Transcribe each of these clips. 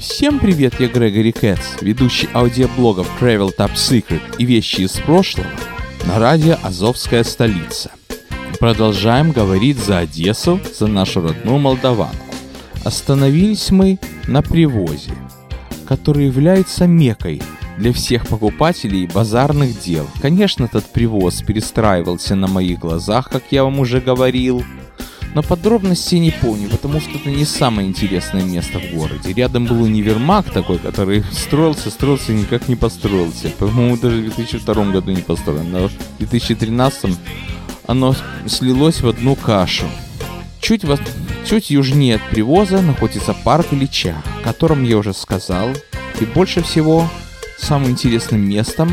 Всем привет, я Грегори Кэтс, ведущий аудиоблогов Travel Top Secret и вещи из прошлого на радио «Азовская столица». Продолжаем говорить за Одессу, за нашу родную Молдаванку. Остановились мы на привозе, который является мекой для всех покупателей базарных дел. Конечно, этот привоз перестраивался на моих глазах, как я вам уже говорил, но подробностей не помню, потому что это не самое интересное место в городе. Рядом был универмаг такой, который строился, строился и никак не построился. По-моему, даже в 2002 году не построен, но в 2013 оно слилось в одну кашу. Чуть, во... Чуть южнее от привоза находится парк Ильича, о котором я уже сказал. И больше всего самым интересным местом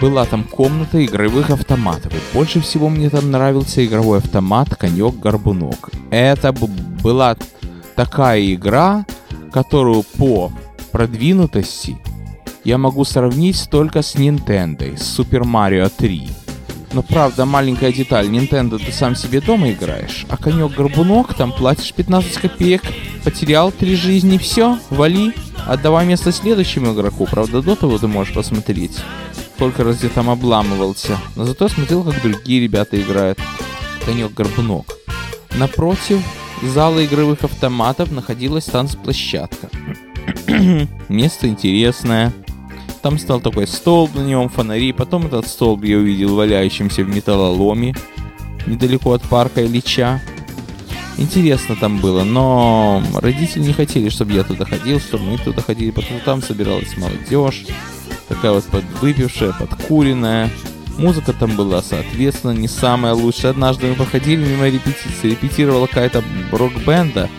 была там комната игровых автоматов. И больше всего мне там нравился игровой автомат Конек-Горбунок. Это была такая игра, которую по продвинутости я могу сравнить только с Nintendo, с Super Mario 3. Но правда, маленькая деталь, Nintendo ты сам себе дома играешь, а конек-горбунок там платишь 15 копеек, потерял три жизни, все, вали, отдавай место следующему игроку. Правда, до того ты можешь посмотреть, сколько раз я там обламывался. Но зато смотрел, как другие ребята играют. Конек-горбунок. Напротив зала игровых автоматов находилась танцплощадка. Место интересное. Там стал такой столб, на нем фонари. Потом этот столб я увидел валяющимся в металлоломе, недалеко от парка Ильича. Интересно там было, но родители не хотели, чтобы я туда ходил, чтобы мы туда ходили, потому что там собиралась молодежь, такая вот подвыпившая, подкуренная. Музыка там была, соответственно, не самая лучшая. Однажды мы проходили мимо репетиции, репетировала какая-то рок-бенда,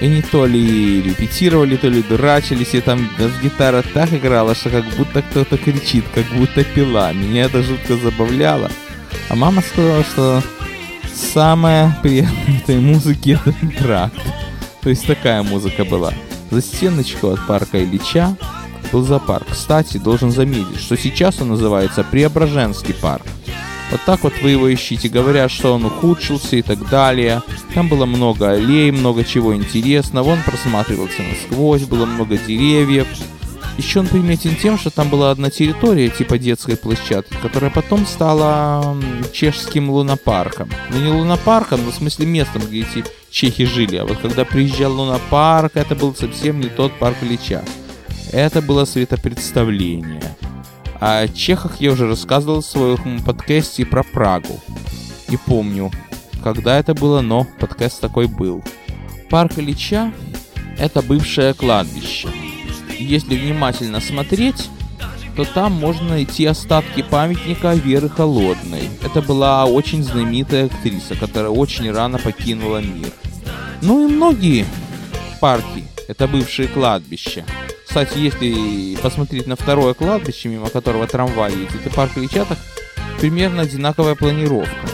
и не то ли репетировали, то ли дурачились, и там гитара так играла, что как будто кто-то кричит, как будто пила. Меня это жутко забавляло. А мама сказала, что самое приятное этой музыке это тракт. То есть такая музыка была. За стеночку от парка Ильича был зоопарк. Кстати, должен заметить, что сейчас он называется Преображенский парк. Вот так вот вы его ищите, говорят, что он ухудшился и так далее. Там было много аллей, много чего интересного, он просматривался насквозь, было много деревьев. Еще он приметен тем, что там была одна территория типа детской площадки, которая потом стала чешским лунопарком. Ну не лунопарком, но в смысле местом, где эти чехи жили. А вот когда приезжал лунопарк, это был совсем не тот парк Ильича. Это было светопредставление. О Чехах я уже рассказывал в своем подкасте про Прагу. Не помню, когда это было, но подкаст такой был. Парк Ильича – это бывшее кладбище. Если внимательно смотреть, то там можно найти остатки памятника Веры Холодной. Это была очень знаменитая актриса, которая очень рано покинула мир. Ну и многие парки – это бывшие кладбища. Кстати, если посмотреть на второе кладбище, мимо которого трамвай едет, и парк Ильичатах, примерно одинаковая планировка.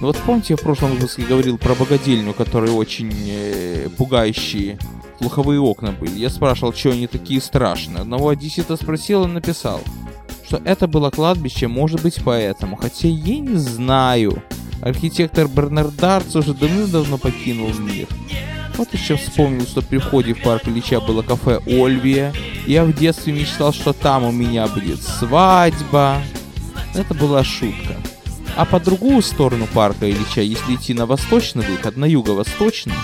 Ну вот помните, я в прошлом выпуске говорил про богадельню, которые очень э, пугающие слуховые окна были. Я спрашивал, что они такие страшные. Одного одессита спросил, он написал, что это было кладбище, может быть, поэтому. Хотя я не знаю. Архитектор Бернардарц уже давным-давно покинул мир. Вот еще вспомнил, что при входе в парк Ильича было кафе Ольвия. Я в детстве мечтал, что там у меня будет свадьба. Это была шутка. А по другую сторону парка Ильича, если идти на восточный выход, на юго-восточный,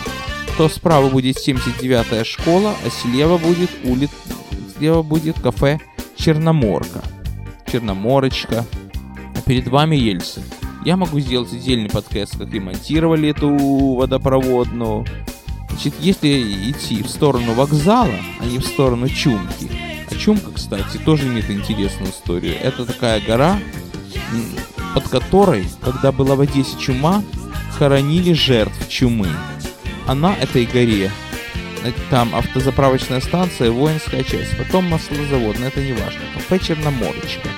то справа будет 79-я школа, а слева будет улиц... слева будет кафе Черноморка. Черноморочка. А перед вами Ельцин. Я могу сделать отдельный подкаст, как ремонтировали эту водопроводную, Значит, если идти в сторону вокзала, а не в сторону Чумки, а Чумка, кстати, тоже имеет интересную историю. Это такая гора, под которой, когда была в Одессе чума, хоронили жертв чумы. Она этой горе там автозаправочная станция, воинская часть, потом маслозавод, но это не важно. Кафе Черноморочка.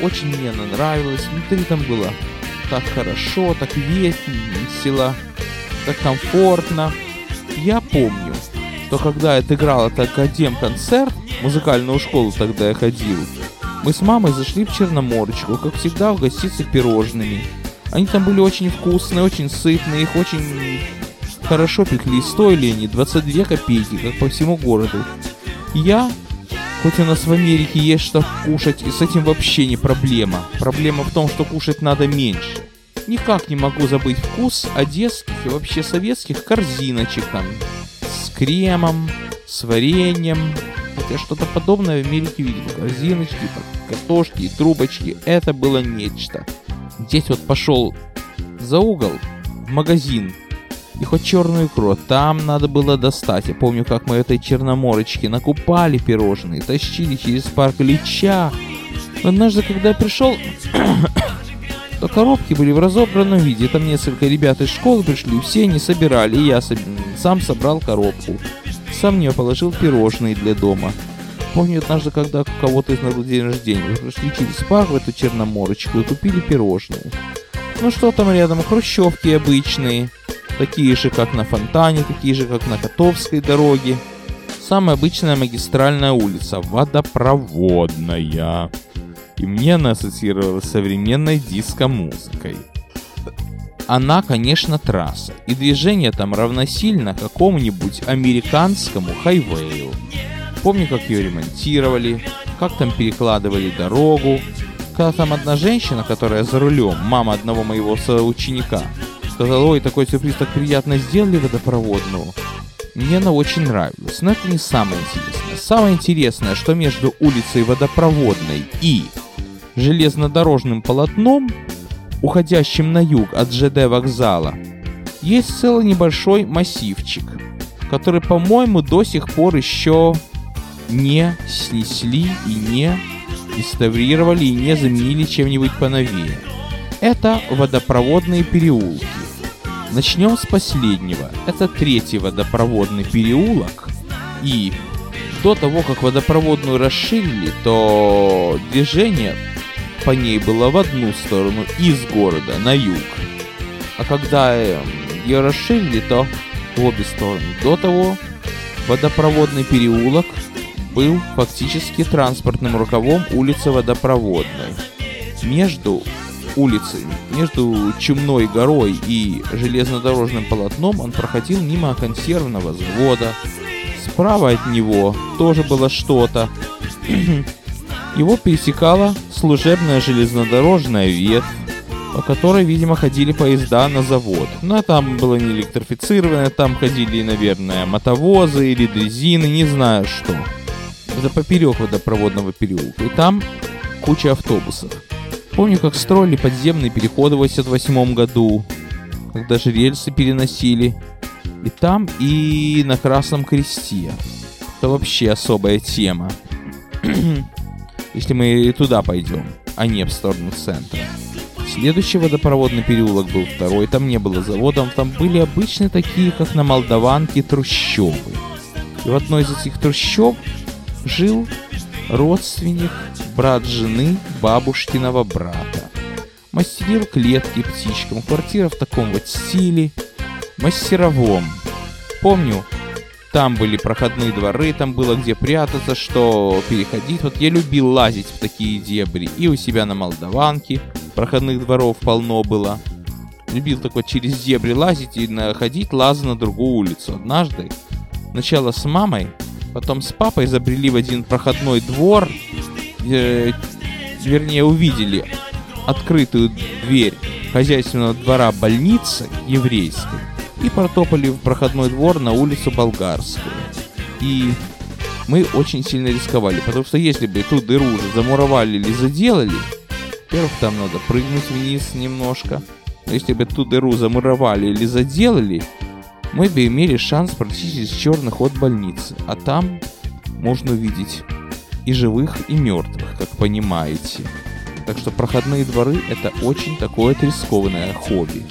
Очень мне она нравилась, внутри там было так хорошо, так весело, так комфортно я помню, что когда я отыграл этот академ-концерт, музыкальную школу тогда я ходил, мы с мамой зашли в Черноморочку, как всегда, угоститься пирожными. Они там были очень вкусные, очень сытные, их очень хорошо пекли. Стоили они 22 копейки, как по всему городу. Я, хоть у нас в Америке есть что кушать, и с этим вообще не проблема. Проблема в том, что кушать надо меньше. Никак не могу забыть вкус одесских и вообще советских корзиночек там с кремом, с вареньем. Хотя что-то подобное в Америке видел. Корзиночки, картошки и трубочки. Это было нечто. Здесь вот пошел за угол в магазин и хоть черную икру там надо было достать. Я помню, как мы этой черноморочке накупали пирожные, тащили через парк Ильича. Однажды, когда я пришел, то коробки были в разобранном виде. Там несколько ребят из школы пришли, все не собирали, и я сам собрал коробку. Сам не положил пирожные для дома. Помню однажды, когда у кого-то из народа день рождения, мы пришли через парк в эту черноморочку и купили пирожные. Ну что там рядом, хрущевки обычные, такие же, как на Фонтане, такие же, как на Котовской дороге. Самая обычная магистральная улица, водопроводная. И мне она ассоциировалась с современной диско-музыкой. Она, конечно, трасса, и движение там равносильно какому-нибудь американскому хайвею. Помню, как ее ремонтировали, как там перекладывали дорогу, когда там одна женщина, которая за рулем, мама одного моего соученика, сказала, ой, такой сюрприз так приятно сделали водопроводную. Мне она очень нравилась, но это не самое интересное. Самое интересное, что между улицей Водопроводной и железнодорожным полотном, уходящим на юг от ЖД вокзала, есть целый небольшой массивчик, который, по-моему, до сих пор еще не снесли и не реставрировали и не заменили чем-нибудь поновее. Это водопроводные переулки. Начнем с последнего. Это третий водопроводный переулок. И до того, как водопроводную расширили, то движение по ней было в одну сторону из города на юг. А когда эм, ее расширили, то в обе стороны. До того водопроводный переулок был фактически транспортным рукавом улицы Водопроводной. Между улицей, между Чумной горой и железнодорожным полотном он проходил мимо консервного завода. Справа от него тоже было что-то. Его пересекала служебная железнодорожная ветвь, по которой, видимо, ходили поезда на завод. Но там было не электрифицированное, там ходили, наверное, мотовозы или дрезины, не знаю что. Это поперек водопроводного переулка. И там куча автобусов. Помню, как строили подземные переходы в 88 году, когда же рельсы переносили. И там, и на Красном Кресте. Это вообще особая тема. Если мы туда пойдем, а не в сторону центра. Следующий водопроводный переулок был второй, там не было заводов, там были обычные такие, как на Молдаванке, трущобы. И в одной из этих трущоб жил родственник, брат жены бабушкиного брата. Мастерил клетки птичкам, квартира в таком вот стиле, мастеровом. Помню, там были проходные дворы, там было где прятаться, что переходить. Вот я любил лазить в такие дебри. И у себя на Молдаванке проходных дворов полно было. Любил такой через дебри лазить и находить лазы на другую улицу. Однажды, сначала с мамой, Потом с папой забрели в один проходной двор, э, вернее увидели открытую дверь хозяйственного двора больницы еврейской и протопали в проходной двор на улицу Болгарскую. И мы очень сильно рисковали, потому что если бы ту дыру уже замуровали или заделали, во-первых, там надо прыгнуть вниз немножко, но если бы ту дыру замуровали или заделали, мы бы имели шанс пройти через черных от больницы, а там можно увидеть и живых, и мертвых, как понимаете. Так что проходные дворы это очень такое рискованное хобби.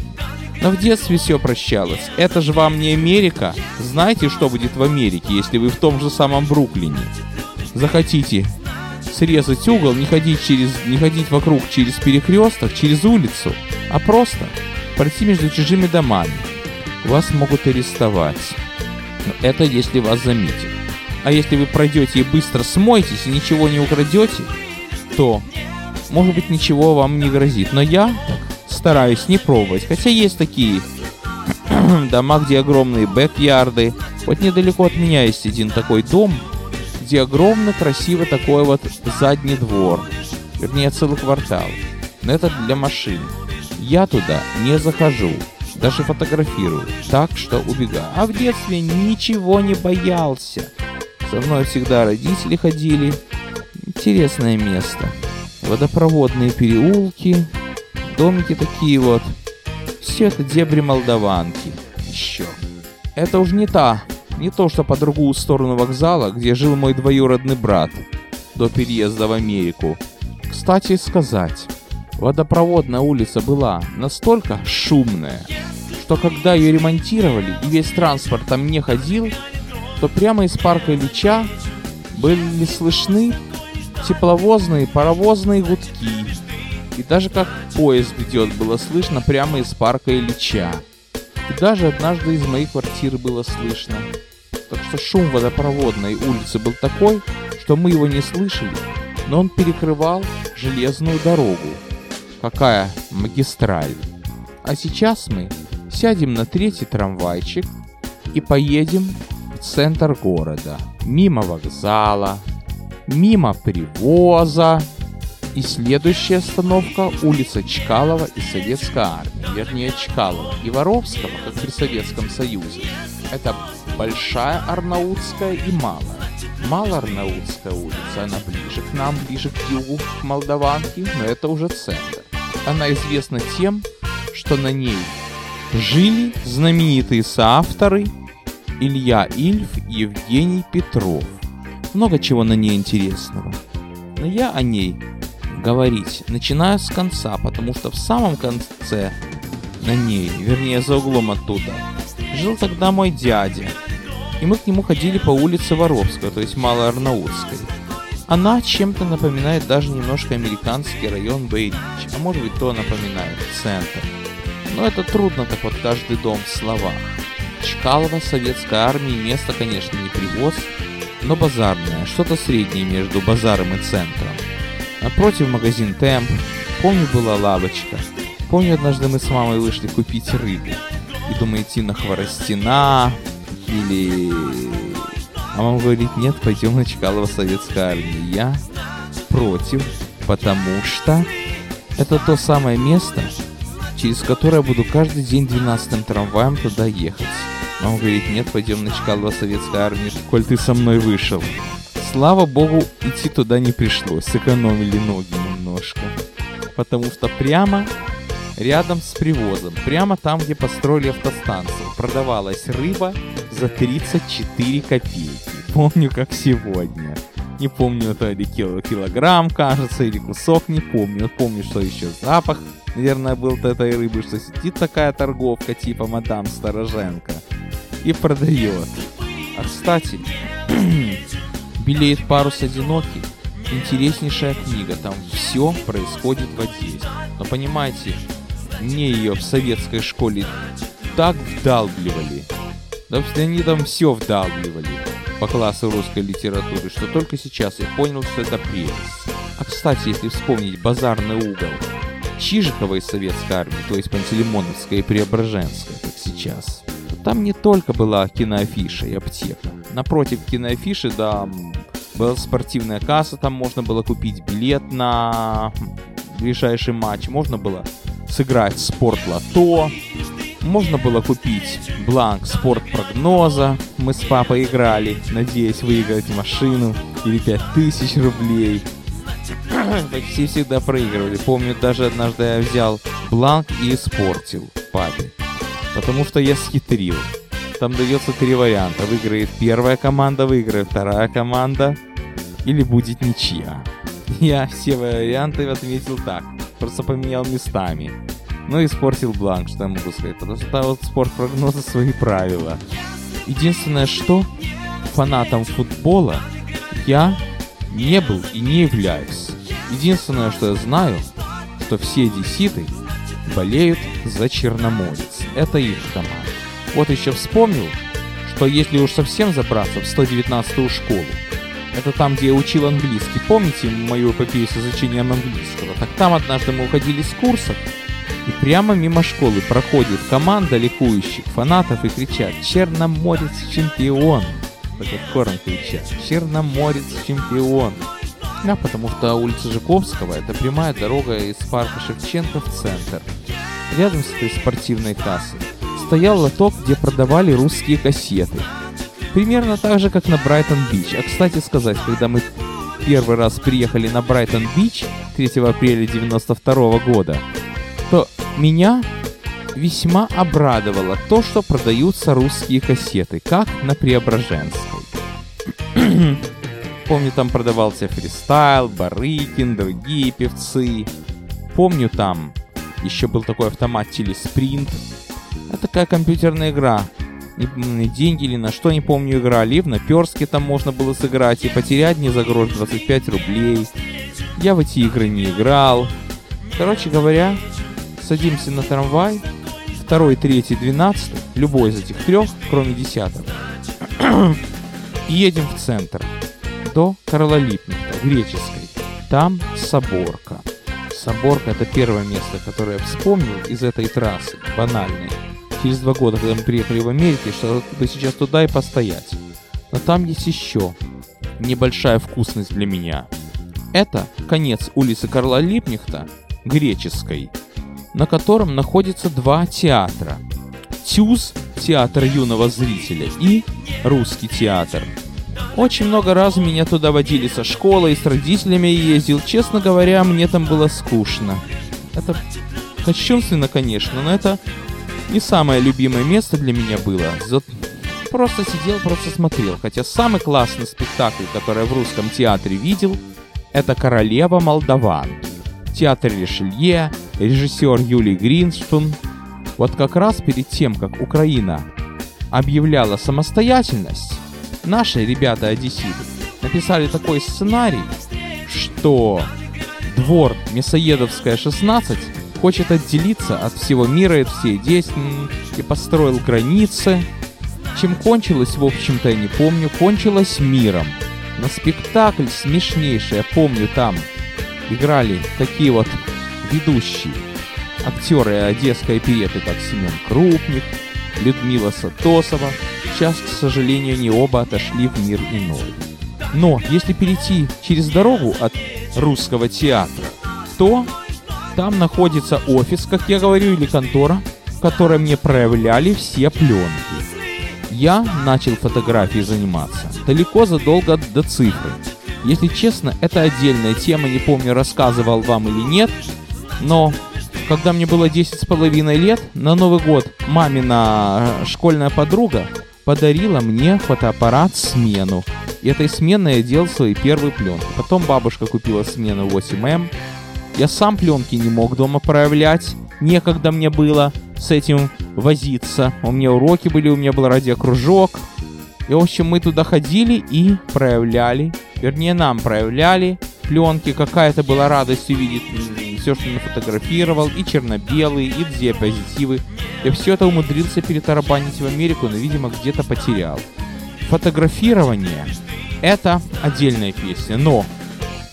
Но в детстве все прощалось. Это же вам не Америка. Знаете, что будет в Америке, если вы в том же самом Бруклине? Захотите срезать угол, не ходить, через, не ходить вокруг через перекресток, через улицу, а просто пройти между чужими домами вас могут арестовать. Но это если вас заметят. А если вы пройдете и быстро смоетесь и ничего не украдете, то, может быть, ничего вам не грозит. Но я стараюсь не пробовать. Хотя есть такие дома, где огромные бэк-ярды. Вот недалеко от меня есть один такой дом, где огромный красивый такой вот задний двор, вернее целый квартал. Но это для машин. Я туда не захожу, даже фотографирую, так что убегаю. А в детстве ничего не боялся. Со мной всегда родители ходили. Интересное место. Водопроводные переулки, домики такие вот. Все это дебри Молдаванки. Еще. Это уж не та, не то, что по другую сторону вокзала, где жил мой двоюродный брат до переезда в Америку. Кстати сказать, водопроводная улица была настолько шумная, что когда ее ремонтировали и весь транспорт там не ходил, то прямо из парка Ильича были слышны тепловозные паровозные гудки. И даже как поезд идет, было слышно прямо из парка Ильича. И даже однажды из моей квартиры было слышно. Так что шум водопроводной улицы был такой, что мы его не слышали, но он перекрывал железную дорогу. Какая магистраль. А сейчас мы сядем на третий трамвайчик и поедем в центр города. Мимо вокзала, мимо привоза. И следующая остановка улица Чкалова и Советская армия, вернее Чкалова и Воровского, как при Советском Союзе. Это Большая Арнаутская и Малая. Малоарнаутская улица, она ближе к нам, ближе к югу, к Молдаванке, но это уже центр. Она известна тем, что на ней жили знаменитые соавторы Илья Ильф и Евгений Петров. Много чего на ней интересного. Но я о ней говорить начинаю с конца, потому что в самом конце на ней, вернее за углом оттуда, жил тогда мой дядя. И мы к нему ходили по улице Воровского, то есть Малоарнаутской. Она чем-то напоминает даже немножко американский район Бейрич, а может быть то напоминает центр. Но это трудно так вот каждый дом в словах. Чкалова, советской армии, место, конечно, не привоз, но базарное, что-то среднее между базаром и центром. Напротив магазин Темп, помню была лавочка. Помню однажды мы с мамой вышли купить рыбу. И думаю идти на Хворостина или... А мама говорит, нет, пойдем на Чкалова советской армии. Я против, потому что это то самое место, через которое буду каждый день 12-м трамваем туда ехать. Мама говорит, нет, пойдем на Чкалова советской армии, коль ты со мной вышел. Слава богу, идти туда не пришлось, сэкономили ноги немножко. Потому что прямо рядом с привозом, прямо там, где построили автостанцию, продавалась рыба за 34 копейки. Помню, как сегодня. Не помню, это ли килограмм, кажется, или кусок, не помню. Помню, что еще запах, наверное, был от этой рыбы, что сидит такая торговка типа мадам Стороженко и продает. А кстати, «Белеет парус одинокий» интереснейшая книга, там все происходит в Одессе. Но понимаете, мне ее в советской школе так вдалбливали. Да они там все вдалбливали по классу русской литературы, что только сейчас я понял, что это прелесть. А кстати, если вспомнить базарный угол Чижикова из советской армии, то есть Пантелеймоновская и Преображенская, как сейчас, там не только была киноафиша и аптека. Напротив киноафиши, да, была спортивная касса, там можно было купить билет на ближайший матч, можно было сыграть спорт-лото, можно было купить бланк спорт-прогноза. Мы с папой играли, надеясь выиграть машину или 5000 рублей. Почти всегда проигрывали. Помню, даже однажды я взял бланк и испортил папе. Потому что я схитрил. Там дается три варианта. Выиграет первая команда, выиграет вторая команда. Или будет ничья. Я все варианты отметил так. Просто поменял местами. Ну, испортил бланк, что я могу сказать. Потому что вот спорт прогноза свои правила. Единственное, что фанатом футбола я не был и не являюсь. Единственное, что я знаю, что все деситы болеют за Черноморец. Это их команда. Вот еще вспомнил, что если уж совсем забраться в 119-ю школу, это там, где я учил английский. Помните мою эпопею с изучением английского? Так там однажды мы уходили с курсов, и прямо мимо школы проходит команда ликующих фанатов и кричат «Черноморец чемпион!». как хором кричат. Черноморец чемпион. Да, потому что улица Жуковского это прямая дорога из парка Шевченко в центр. Рядом с этой спортивной кассой стоял лоток, где продавали русские кассеты. Примерно так же, как на Брайтон-Бич. А кстати сказать, когда мы первый раз приехали на Брайтон-Бич 3 апреля 92 года, то меня весьма обрадовало то, что продаются русские кассеты, как на Преображенской. Помню, там продавался фристайл, Барыкин, другие певцы. Помню, там еще был такой автомат Телеспринт. Это такая компьютерная игра. Деньги или на что, не помню, играли. В наперске там можно было сыграть и потерять не за грош 25 рублей. Я в эти игры не играл. Короче говоря, садимся на трамвай, второй, третий, двенадцатый, любой из этих трех, кроме десятого, и едем в центр, до Карла Липнихта, греческой. Там Соборка. Соборка — это первое место, которое я вспомнил из этой трассы, банальной. Через два года, когда мы приехали в Америку, что бы сейчас туда и постоять. Но там есть еще небольшая вкусность для меня. Это конец улицы Карла Липнихта, греческой, на котором находится два театра. ТЮЗ, театр юного зрителя, и Русский театр. Очень много раз меня туда водили со школы и с родителями ездил. Честно говоря, мне там было скучно. Это кощунственно, конечно, но это не самое любимое место для меня было. За... Просто сидел, просто смотрел. Хотя самый классный спектакль, который я в русском театре видел, это «Королева Молдаван». Театр Ришелье, режиссер Юлий Гринштун. Вот как раз перед тем, как Украина объявляла самостоятельность, наши ребята одесситы написали такой сценарий, что двор Мясоедовская 16 хочет отделиться от всего мира и от всей десни и построил границы. Чем кончилось, в общем-то, я не помню, кончилось миром. На спектакль смешнейший, я помню, там играли такие вот ведущие актеры одесской опереты, как Семен Крупник, Людмила Сатосова. Сейчас, к сожалению, не оба отошли в мир иной. Но если перейти через дорогу от русского театра, то там находится офис, как я говорю, или контора, в которой мне проявляли все пленки. Я начал фотографией заниматься далеко задолго до цифры. Если честно, это отдельная тема, не помню, рассказывал вам или нет, но когда мне было 10 с половиной лет, на Новый год мамина школьная подруга подарила мне фотоаппарат смену. И этой сменой я делал свои первые пленки. Потом бабушка купила смену 8М. Я сам пленки не мог дома проявлять. Некогда мне было с этим возиться. У меня уроки были, у меня был радиокружок. И, в общем, мы туда ходили и проявляли. Вернее, нам проявляли пленки. Какая-то была радость увидеть все, что я фотографировал, и черно-белые, и диапозитивы. Я все это умудрился перетарабанить в Америку, но, видимо, где-то потерял. Фотографирование — это отдельная песня, но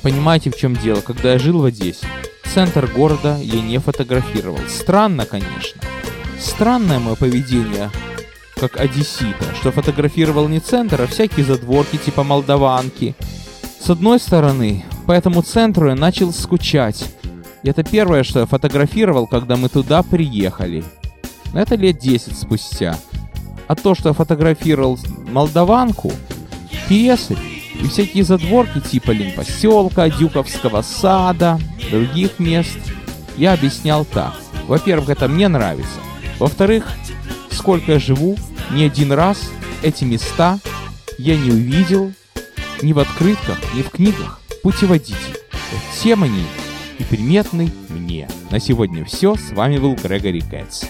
понимаете, в чем дело? Когда я жил в Одессе, центр города я не фотографировал. Странно, конечно. Странное мое поведение как одессита, что фотографировал не центр, а всякие задворки типа молдаванки. С одной стороны, по этому центру я начал скучать. И это первое, что я фотографировал, когда мы туда приехали. Это лет 10 спустя. А то, что я фотографировал Молдаванку, Песарь и всякие задворки типа Лимпоселка, Дюковского сада, других мест, я объяснял так. Во-первых, это мне нравится. Во-вторых, сколько я живу, ни один раз эти места я не увидел ни в открытках, ни в книгах. Путеводитель. Всем они и приметный мне. На сегодня все. С вами был Грегори Кэтс.